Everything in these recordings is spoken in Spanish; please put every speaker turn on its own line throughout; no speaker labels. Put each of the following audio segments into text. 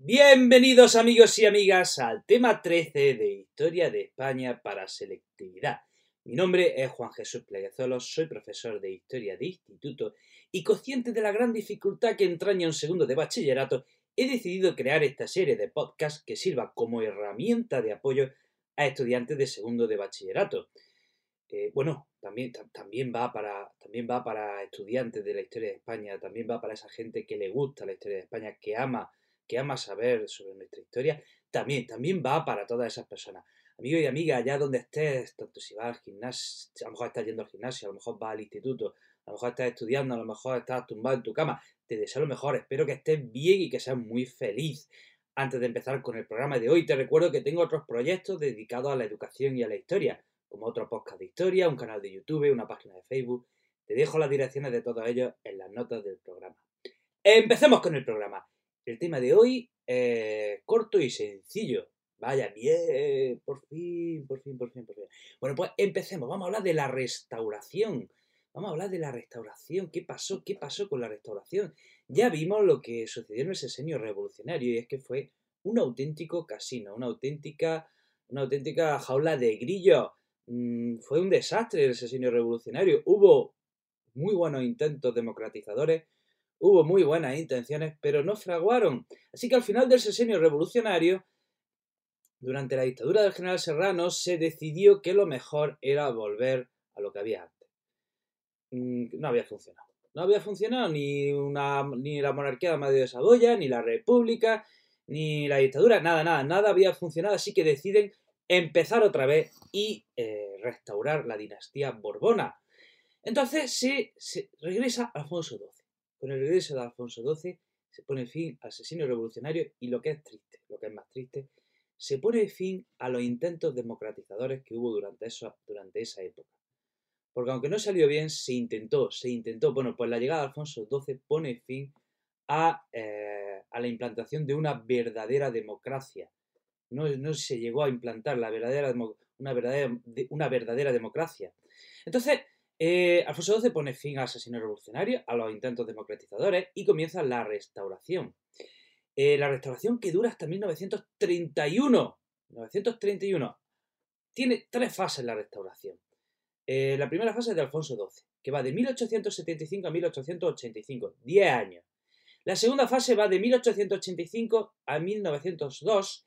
Bienvenidos amigos y amigas al tema 13 de Historia de España para Selectividad. Mi nombre es Juan Jesús Pleguezolo, soy profesor de Historia de Instituto y consciente de la gran dificultad que entraña un segundo de bachillerato, he decidido crear esta serie de podcasts que sirva como herramienta de apoyo a estudiantes de segundo de bachillerato. Eh, bueno, también, también, va para, también va para estudiantes de la historia de España, también va para esa gente que le gusta la historia de España, que ama, que ama saber sobre nuestra historia, también, también va para todas esas personas. Amigo y amiga, allá donde estés, tanto si vas al gimnasio, a lo mejor estás yendo al gimnasio, a lo mejor vas al instituto, a lo mejor estás estudiando, a lo mejor estás tumbado en tu cama, te deseo lo mejor, espero que estés bien y que seas muy feliz. Antes de empezar con el programa de hoy, te recuerdo que tengo otros proyectos dedicados a la educación y a la historia como otro podcast de historia, un canal de YouTube, una página de Facebook. Te dejo las direcciones de todos ellos en las notas del programa. Empecemos con el programa. El tema de hoy es corto y sencillo. Vaya, bien, por fin, por fin, por fin, por fin. Bueno, pues empecemos. Vamos a hablar de la restauración. Vamos a hablar de la restauración. ¿Qué pasó? ¿Qué pasó con la restauración? Ya vimos lo que sucedió en el sesenio revolucionario y es que fue un auténtico casino, una auténtica, una auténtica jaula de grillos Mm, fue un desastre el sesenio revolucionario. Hubo muy buenos intentos democratizadores, hubo muy buenas intenciones, pero no fraguaron. Así que al final del sesenio revolucionario, durante la dictadura del general Serrano, se decidió que lo mejor era volver a lo que había antes. Mm, no había funcionado. No había funcionado ni, la monarquía de Amadeo de Saboya, ni la república, ni la dictadura, nada, nada, nada había funcionado, así que deciden empezar otra vez y eh, restaurar la dinastía borbona. Entonces se, regresa Alfonso XII. Con el regreso de Alfonso XII se pone fin al asesinio revolucionario y lo que es triste, lo que es más triste, se pone fin a los intentos democratizadores que hubo durante, durante esa época. Porque aunque no salió bien, se intentó, se intentó. Bueno, pues la llegada de Alfonso XII pone fin a, eh, a la implantación de una verdadera democracia no, se llegó a implantar la verdadera, una, verdadera, una verdadera democracia. Entonces, eh, Alfonso XII pone fin al asesino revolucionario, a los intentos democratizadores y comienza la restauración. Eh, la restauración que dura hasta 1931. 1931. Tiene tres fases la restauración. Eh, la primera fase es de Alfonso XII, que va de 1875 a 1885, 10 años. La segunda fase va de 1885 a 1902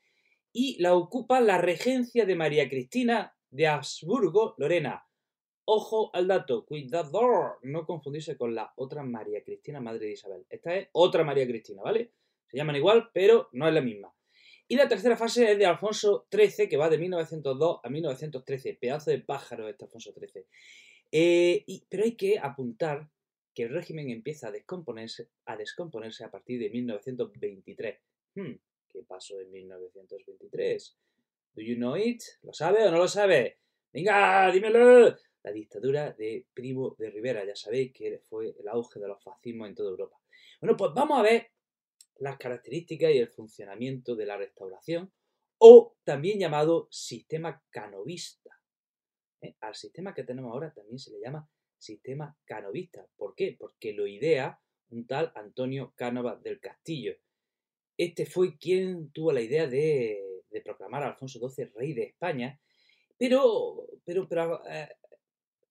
y la ocupa la regencia de María Cristina de Habsburgo, Lorena. Ojo al dato, cuidado, no confundirse con la otra María Cristina, madre de Isabel. Esta es otra María Cristina, ¿vale? Se llaman igual, pero no es la misma. Y la tercera fase es de Alfonso XIII, que va de 1902 a 1913. Pedazo de pájaro este Alfonso XIII. Eh, pero hay que apuntar que el régimen empieza a descomponerse a, descomponerse a partir de 1923. ¿Qué pasó en 1923? ¿Do you know it? ¿Lo sabe o no lo sabe? ¡Venga, dímelo! La dictadura de Primo de Rivera. Ya sabéis que fue el auge de los fascismos en toda Europa. Bueno, pues vamos a ver las características y el funcionamiento de la restauración, o también llamado sistema canovista. ¿Eh? Al sistema que tenemos ahora también se le llama sistema canovista. ¿Por qué? Porque lo idea un tal Antonio Cánova del Castillo, este fue quien tuvo la idea de, proclamar a Alfonso XII rey de España, pero, pero, pero eh,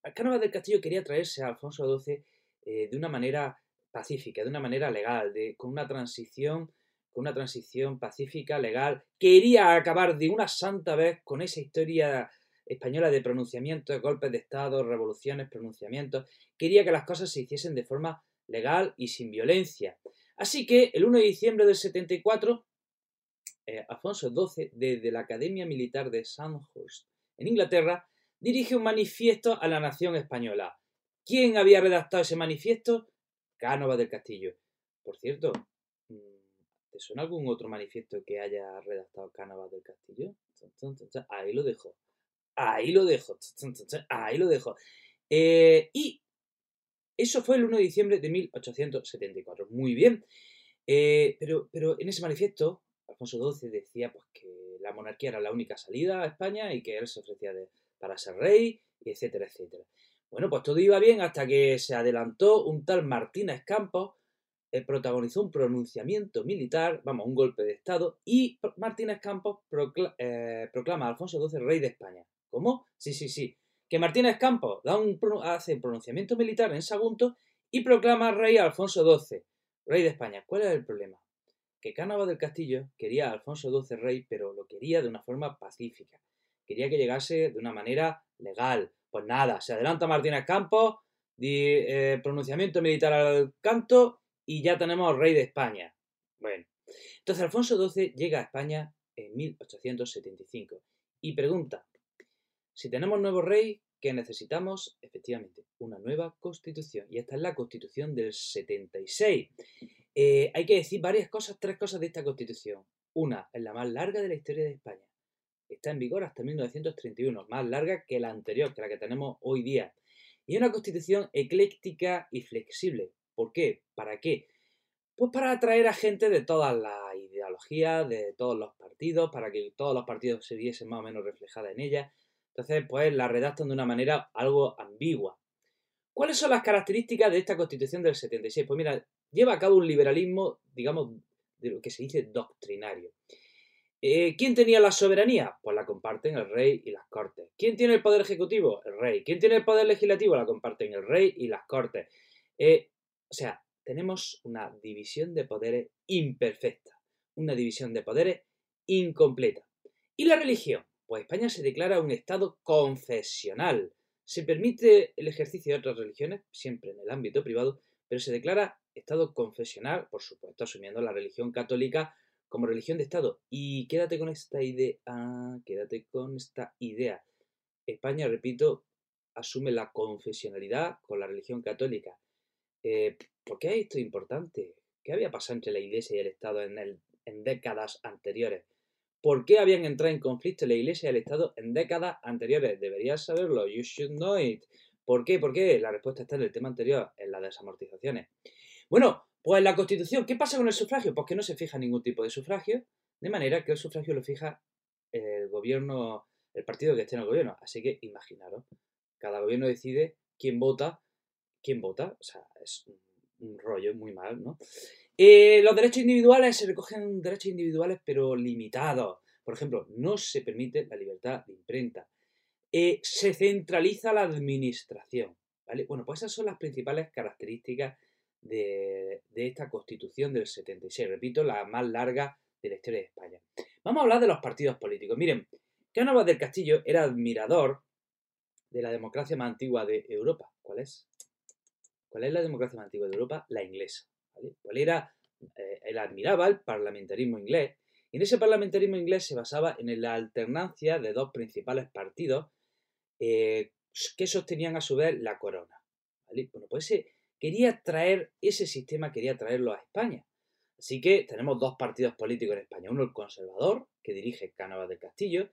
del Castillo quería traerse a Alfonso XII eh, de una manera pacífica, de una manera legal, de, con una transición con una transición pacífica, legal. Quería acabar de una santa vez con esa historia española de pronunciamientos, golpes de Estado, revoluciones, pronunciamientos. Quería que las cosas se hiciesen de forma legal y sin violencia. Así que el 1 de diciembre del 74, eh, Alfonso XII, desde la Academia Militar de Sandhurst, en Inglaterra, dirige un manifiesto a la nación española. ¿Quién había redactado ese manifiesto? Cánova del Castillo. Por cierto, mm, ¿te suena algún otro manifiesto que haya redactado Cánova del Castillo? Ahí lo dejo. Ahí lo dejo. Ahí lo dejo. Eh, y eso fue el 1 de diciembre de 1874. Muy bien. Eh, pero, pero en ese manifiesto, Alfonso XII decía pues, que la monarquía era la única salida a España y que él se ofrecía para ser rey, etcétera, etcétera. Bueno, pues todo iba bien hasta que se adelantó un tal Martínez Campos, eh, protagonizó un pronunciamiento militar, vamos, un golpe de Estado, y Martínez Campos eh, proclama a Alfonso XII rey de España. ¿Cómo? Sí, sí, sí. Que Martínez Campos da un, hace un pronunciamiento militar en Sagunto y proclama rey a Alfonso XII, rey de España. ¿Cuál es el problema? Que Cánovas del Castillo quería a Alfonso XII rey, pero lo quería de una forma pacífica. Quería que llegase de una manera legal. Pues nada, se adelanta Martínez Campos, eh, pronunciamiento militar al canto y ya tenemos rey de España. Bueno, entonces Alfonso XII llega a España en 1875 y pregunta, si tenemos nuevo rey, ¿qué necesitamos? Efectivamente, una nueva constitución. Y esta es la constitución del 76. Eh, hay que decir varias cosas, tres cosas de esta constitución. Una, es la más larga de la historia de España. Está en vigor hasta 1931, más larga que la anterior, que la que tenemos hoy día. Y una constitución ecléctica y flexible. ¿Por qué? ¿Para qué? Pues para atraer a gente de todas las ideologías, de todos los partidos, para que todos los partidos se viesen más o menos reflejadas en ella. Entonces, pues la redactan de una manera algo ambigua. ¿Cuáles son las características de esta constitución del 76? Pues mira, lleva a cabo un liberalismo, digamos, de lo que se dice doctrinario. Eh, ¿Quién tenía la soberanía? Pues la comparten el rey y las cortes. ¿Quién tiene el poder ejecutivo? El rey. ¿Quién tiene el poder legislativo? La comparten el rey y las cortes. Eh, o sea, tenemos una división de poderes imperfecta, una división de poderes incompleta. ¿Y la religión? Pues España se declara un Estado confesional. Se permite el ejercicio de otras religiones, siempre en el ámbito privado, pero se declara Estado confesional, por supuesto, asumiendo la religión católica como religión de Estado. Y quédate con esta idea, quédate con esta idea. España, repito, asume la confesionalidad con la religión católica. Eh, ¿Por qué esto es importante? ¿Qué había pasado entre la Iglesia y el Estado en, en décadas anteriores? ¿Por qué habían entrado en conflicto la Iglesia y el Estado en décadas anteriores? Deberías saberlo. You should know it. ¿Por qué? ¿Por qué? La respuesta está en el tema anterior, en las desamortizaciones. Bueno, pues la Constitución, ¿qué pasa con el sufragio? Pues que no se fija ningún tipo de sufragio, de manera que el sufragio lo fija el gobierno, el partido que esté en el gobierno. Así que imaginaros, cada gobierno decide quién vota, quién vota, o sea, es un rollo muy mal, ¿no? Eh, los derechos individuales se recogen derechos individuales pero limitados. Por ejemplo, no se permite la libertad de imprenta. Eh, se centraliza la administración. ¿vale? Bueno, pues esas son las principales características de, esta constitución del 76. Repito, la más larga de la historia de España. Vamos a hablar de los partidos políticos. Miren, Cánovas del Castillo era admirador de la democracia más antigua de Europa. ¿Cuál es? ¿Cuál es la democracia más antigua de Europa? La inglesa. ¿Cuál era? Eh, él admiraba el parlamentarismo inglés y en ese parlamentarismo inglés se basaba en la alternancia de dos principales partidos eh, que sostenían a su vez la corona. Bueno, pues ese, quería traer ese sistema, quería traerlo a España. Así que tenemos dos partidos políticos en España. Uno el conservador, que dirige Cánovas del Castillo,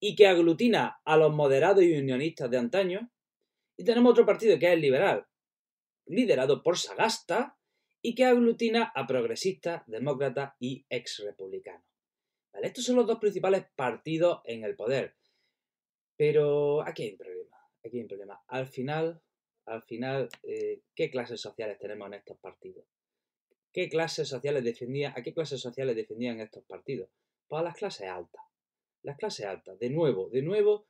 y que aglutina a los moderados y unionistas de antaño. Y tenemos otro partido que es el liberal, liderado por Sagasta, y que aglutina a progresistas, demócratas y exrepublicanos. ¿Vale? Estos son los dos principales partidos en el poder. Pero aquí hay un problema. Aquí hay un problema. Al final, al final, eh, ¿qué clases sociales tenemos en estos partidos? ¿Qué clases sociales ¿A qué clases sociales defendían estos partidos? Pues a las clases altas. Las clases altas, de nuevo, de nuevo,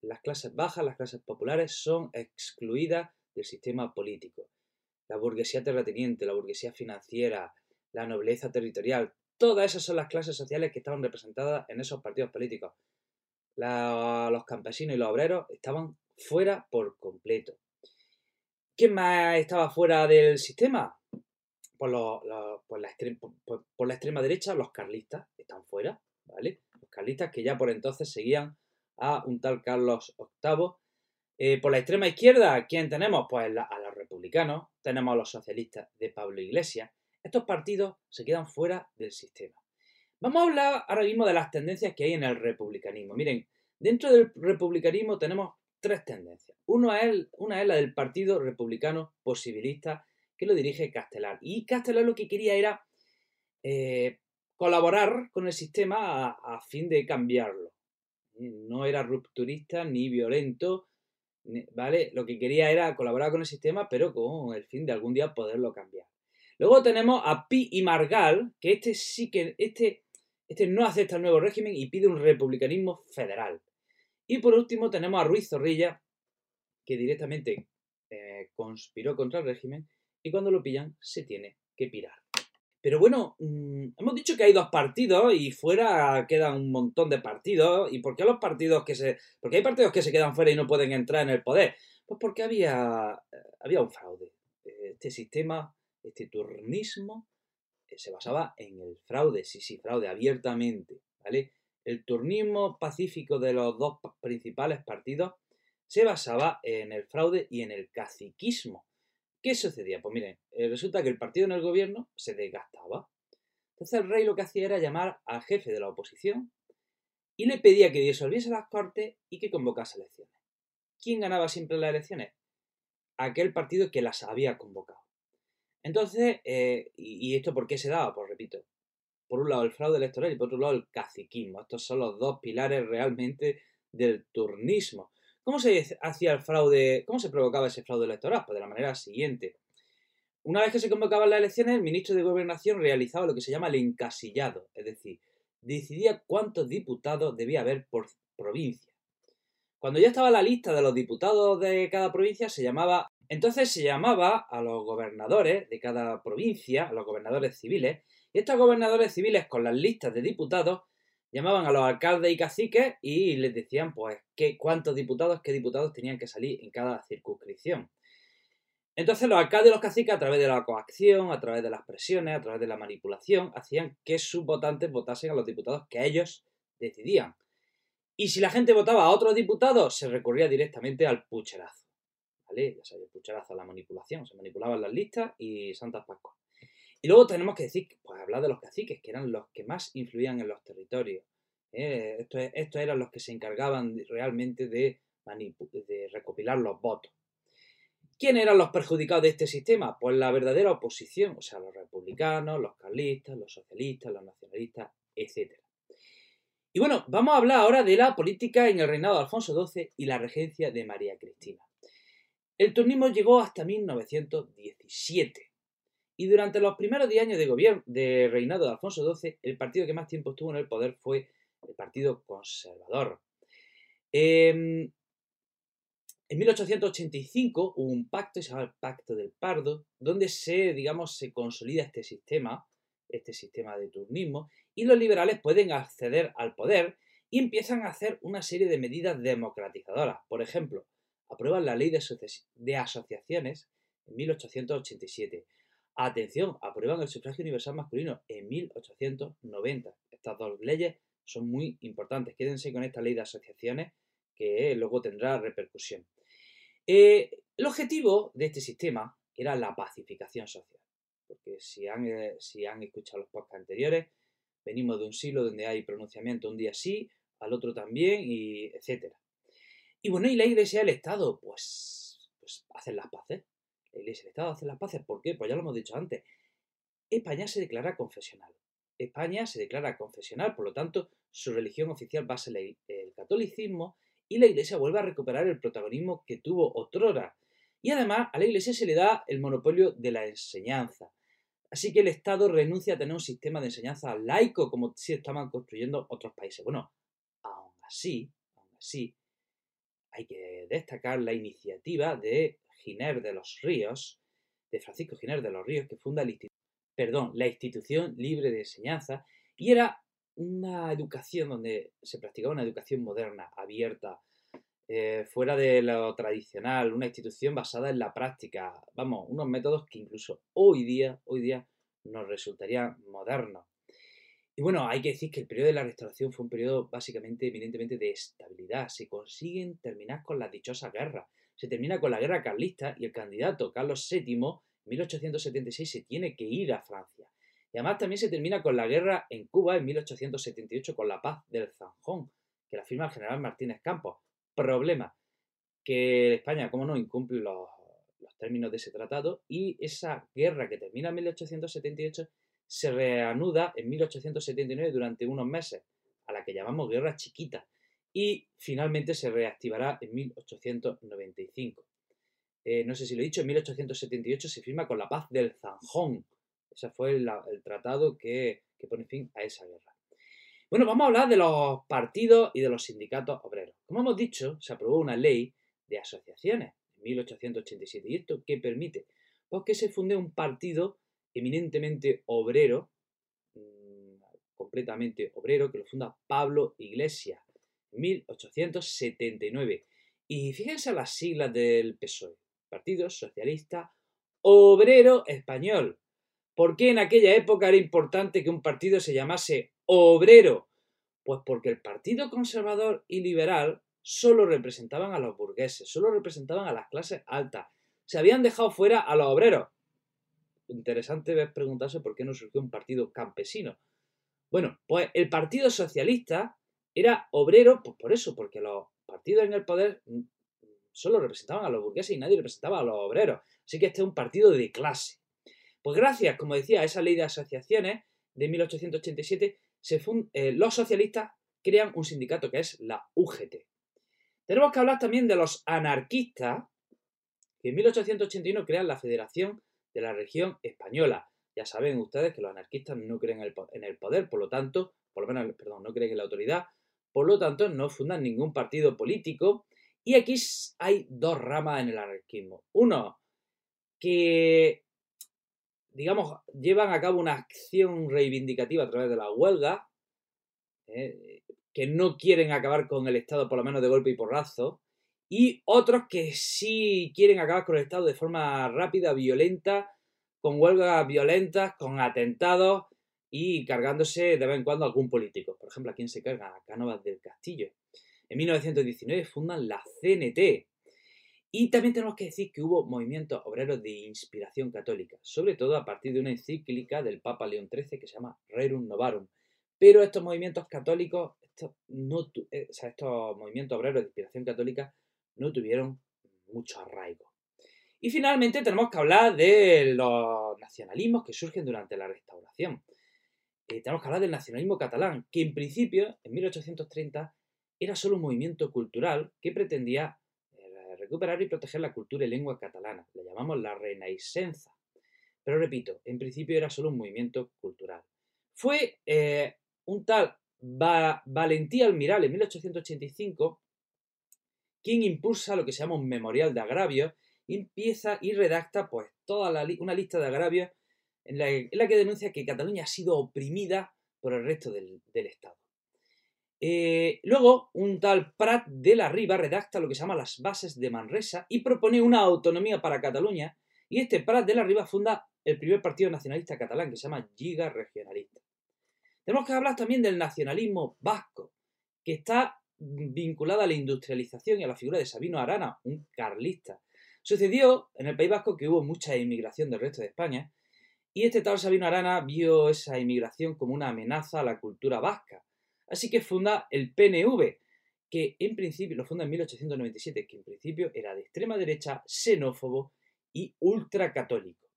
las clases bajas, las clases populares son excluidas del sistema político. La burguesía terrateniente, la burguesía financiera, la nobleza territorial, todas esas son las clases sociales que estaban representadas en esos partidos políticos. los campesinos y los obreros estaban fuera por completo. ¿Quién más estaba fuera del sistema? Por, la extrema, derecha, los carlistas están fuera, ¿vale? Los carlistas que ya por entonces seguían a un tal Carlos VIII. Eh, por la extrema izquierda, ¿quién tenemos? Pues a los republicanos, tenemos a los socialistas de Pablo Iglesias. Estos partidos se quedan fuera del sistema. Vamos a hablar ahora mismo de las tendencias que hay en el republicanismo. Miren, dentro del republicanismo tenemos tres tendencias. Una es, una es la del Partido Republicano Posibilista que lo dirige Castelar. Y Castelar lo que quería era eh, colaborar con el sistema a, fin de cambiarlo. No era rupturista ni violento, ¿vale? Lo que quería era colaborar con el sistema, pero con el fin de algún día poderlo cambiar. Luego tenemos a Pi y Margal, que este sí que, este, este no acepta el nuevo régimen y pide un republicanismo federal. Y por último tenemos a Ruiz Zorrilla, que directamente eh, conspiró contra el régimen y cuando lo pillan se tiene que pirar. Pero bueno, mm, hemos dicho que hay dos partidos y fuera quedan un montón de partidos. ¿Y por qué los partidos que se... Porque hay partidos que se quedan fuera y no pueden entrar en el poder? Pues porque había, eh, había un fraude. Este sistema, este turnismo, eh, se basaba en el fraude, sí, sí, fraude abiertamente, ¿vale? El turnismo pacífico de los dos principales partidos se basaba en el fraude y en el caciquismo. ¿Qué sucedía? Pues miren, eh, resulta que el partido en el gobierno se desgastaba. Entonces el rey lo que hacía era llamar al jefe de la oposición y le pedía que disolviese las cortes y que convocase elecciones. ¿Quién ganaba siempre las elecciones? Aquel partido que las había convocado. Entonces, eh, y, esto por qué se daba? Pues repito, por un lado el fraude electoral y por otro lado el caciquismo. Estos son los dos pilares realmente del turnismo. ¿Cómo se hacía el fraude? ¿Cómo se provocaba ese fraude electoral? Pues de la manera siguiente. Una vez que se convocaban las elecciones, el ministro de Gobernación realizaba lo que se llama el encasillado, es decir, decidía cuántos diputados debía haber por provincia. Cuando ya estaba la lista de los diputados de cada provincia, se llamaba. Entonces se llamaba a los gobernadores de cada provincia, a los gobernadores civiles, y estos gobernadores civiles con las listas de diputados llamaban a los alcaldes y caciques y les decían pues qué, cuántos diputados, qué diputados tenían que salir en cada circunscripción. Entonces los alcaldes y los caciques a través de la coacción, a través de las presiones, a través de la manipulación, hacían que sus votantes votasen a los diputados que ellos decidían. Y si la gente votaba a otros diputados, se recurría directamente al pucherazo. ¿Vale? Ya sabéis, el pucherazo, la manipulación. Se manipulaban las listas y Santas Pascuas. Y luego tenemos que decir, pues hablar de los caciques, que eran los que más influían en los territorios. ¿eh? estos, eran los que se encargaban realmente de, de recopilar los votos. ¿Quién eran los perjudicados de este sistema? Pues la verdadera oposición, o sea, los republicanos, los carlistas, los socialistas, los nacionalistas, etc. Y bueno, vamos a hablar ahora de la política en el reinado de Alfonso XII y la regencia de María Cristina. El turnismo llegó hasta 1917 y durante los primeros 10 años de reinado de Alfonso XII, el partido que más tiempo estuvo en el poder fue el Partido Conservador. Em, en 1885 hubo un pacto, se llama el Pacto del Pardo, donde se, digamos, se consolida este sistema, este sistema de turnismo, y los liberales pueden acceder al poder y empiezan a hacer una serie de medidas democratizadoras. Por ejemplo, aprueban la ley de asociaciones en 1887 Atención, aprueban el sufragio universal masculino en 1890. Estas dos leyes son muy importantes. Quédense con esta ley de asociaciones que luego tendrá repercusión. Eh, el objetivo de este sistema era la pacificación social. Porque si han, eh, si han escuchado los podcasts anteriores, venimos de un siglo donde hay pronunciamiento un día sí, al otro también, y etcétera. Y bueno, ¿y la iglesia y el Estado? Pues, pues hacen las paces. La Iglesia el Estado hacen las paces. ¿Por qué? Pues ya lo hemos dicho antes. España se declara confesional. España se declara confesional, por lo tanto, su religión oficial va a ser el catolicismo y la Iglesia vuelve a recuperar el protagonismo que tuvo otrora. Y además a la Iglesia se le da el monopolio de la enseñanza. Así que el Estado renuncia a tener un sistema de enseñanza laico como si estaban construyendo otros países. Bueno, aún así, aún así, hay que destacar la iniciativa de Giner de los Ríos, de Francisco Giner de los Ríos, que funda perdón, la Institución Libre de Enseñanza, y era una educación donde se practicaba una educación moderna, abierta, eh, fuera de lo tradicional, una institución basada en la práctica, vamos, unos métodos que incluso hoy día, hoy día nos resultarían modernos. Y bueno, hay que decir que el periodo de la restauración fue un periodo básicamente, evidentemente, de estabilidad. Se consiguen terminar con las dichosas guerras se termina con la guerra carlista y el candidato Carlos VII en 1876 se tiene que ir a Francia. Y además también se termina con la guerra en Cuba en 1878 con la paz del Zanjón, que la firma el general Martínez Campos. Problema, que España, como no, incumple los, los términos de ese tratado y esa guerra que termina en 1878 se reanuda en 1879 durante unos meses, a la que llamamos guerra chiquita, y finalmente se reactivará en 1895. Eh, no sé si lo he dicho, en 1878 se firma con la paz del Zanjón, Ese fue el, tratado que, pone fin a esa guerra. Bueno, vamos a hablar de los partidos y de los sindicatos obreros. Como hemos dicho, se aprobó una ley de asociaciones en 1887. ¿Y esto qué permite? Pues que se funde un partido eminentemente obrero, mm, completamente obrero, que lo funda Pablo Iglesias 1879. Y fíjense las siglas del PSOE, Partido Socialista Obrero Español. ¿Por qué en aquella época era importante que un partido se llamase obrero? Pues porque el Partido Conservador y Liberal solo representaban a los burgueses, solo representaban a las clases altas. Se habían dejado fuera a los obreros. Interesante es preguntarse por qué no surgió un partido campesino. Bueno, pues el Partido Socialista era obrero, pues por eso, porque los partidos en el poder solo representaban a los burgueses y nadie representaba a los obreros. Así que este es un partido de clase. Pues gracias, como decía, a esa ley de asociaciones de 1887, se eh, los socialistas crean un sindicato que es la UGT. Tenemos que hablar también de los anarquistas, que en 1881 crean la Federación de la Región Española. Ya saben ustedes que los anarquistas no creen en el poder, por lo tanto, por lo menos, perdón, no creen en la autoridad, por lo tanto, no fundan ningún partido político. Y aquí hay dos ramas en el anarquismo. Uno, que, digamos, llevan a cabo una acción reivindicativa a través de la huelga, ¿eh? que no quieren acabar con el Estado por lo menos de golpe y porrazo, y otros que sí quieren acabar con el Estado de forma rápida, violenta, con huelgas violentas, con atentados y cargándose de vez en cuando algún político. Por ejemplo, ¿a quién se carga? A Cánovas del Castillo. En 1919 fundan la CNT. Y también tenemos que decir que hubo movimientos obreros de inspiración católica, sobre todo a partir de una encíclica del Papa León XIII que se llama Rerum Novarum. Pero estos movimientos católicos, estos, no, eh, estos movimientos obreros de inspiración católica no tuvieron mucho arraigo. Y finalmente tenemos que hablar de los nacionalismos que surgen durante la restauración. Eh, tenemos que hablar del nacionalismo catalán, que en principio, en 1830, era solo un movimiento cultural que pretendía eh, recuperar y proteger la cultura y lengua catalana. Le llamamos la Renaissance. Pero repito, en principio era solo un movimiento cultural. Fue eh, un tal Valentí Almiral en 1885 quien impulsa lo que se llama un memorial de agravios y empieza y redacta pues toda una lista de agravios en la, que denuncia que Cataluña ha sido oprimida por el resto del, Estado. Eh, luego, un tal Prat de la Riva redacta lo que se llama las bases de Manresa y propone una autonomía para Cataluña. Y este Prat de la Riva funda el primer partido nacionalista catalán que se llama Giga Regionalista. Tenemos que hablar también del nacionalismo vasco, que está vinculado a la industrialización y a la figura de Sabino Arana, un carlista. Sucedió en el País Vasco que hubo mucha inmigración del resto de España y este tal Sabino Arana vio esa inmigración como una amenaza a la cultura vasca. Así que funda el PNV, que en principio lo funda en 1897, que en principio era de extrema derecha, xenófobo y ultracatólico.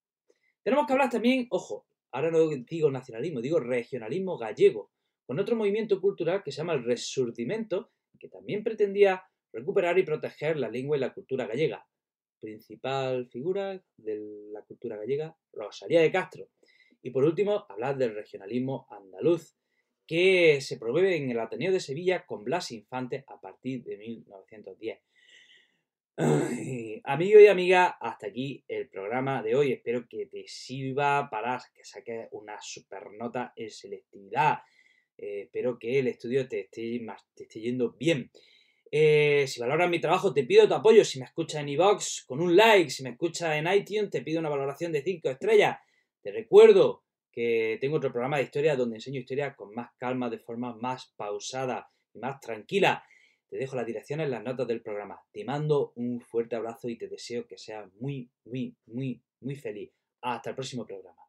Tenemos que hablar también, ojo, ahora no digo nacionalismo, digo regionalismo gallego, con otro movimiento cultural que se llama el Resurdimento, que también pretendía recuperar y proteger la lengua y la cultura gallega principal figura de la cultura gallega, Rosalía de Castro. Y por último, hablar del regionalismo andaluz, que se promueve en el Ateneo de Sevilla con Blas Infante a partir de 1910. amigo y amiga, hasta aquí el programa de hoy. Espero que te sirva para que saques una super nota en selectividad. Eh, espero que el estudio te esté, te esté yendo bien. Eh, si valoras mi trabajo, te pido tu apoyo. Si me escuchas en iVoox, con un like. Si me escuchas en iTunes, te pido una valoración de 5 estrellas. Te recuerdo que tengo otro programa de historia donde enseño historia con más calma, de forma más pausada y más tranquila. Te dejo las direcciones en las notas del programa. Te mando un fuerte abrazo y te deseo que seas muy, muy, muy, muy feliz. Hasta el próximo programa.